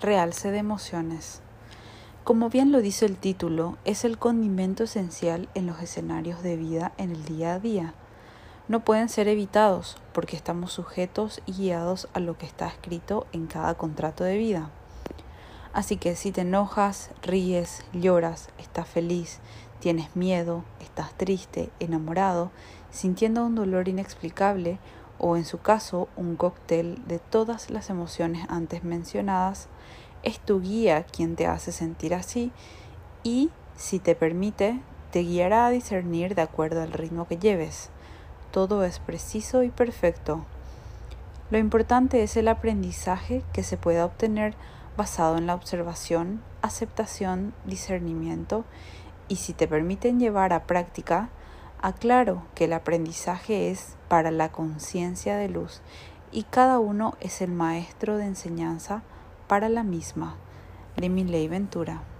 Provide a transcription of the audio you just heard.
realce de emociones. Como bien lo dice el título, es el condimento esencial en los escenarios de vida en el día a día. No pueden ser evitados porque estamos sujetos y guiados a lo que está escrito en cada contrato de vida. Así que si te enojas, ríes, lloras, estás feliz, tienes miedo, estás triste, enamorado, sintiendo un dolor inexplicable o en su caso un cóctel de todas las emociones antes mencionadas, es tu guía quien te hace sentir así y, si te permite, te guiará a discernir de acuerdo al ritmo que lleves. Todo es preciso y perfecto. Lo importante es el aprendizaje que se pueda obtener basado en la observación, aceptación, discernimiento y si te permiten llevar a práctica, aclaro que el aprendizaje es para la conciencia de luz y cada uno es el maestro de enseñanza para la misma. Ley Ventura.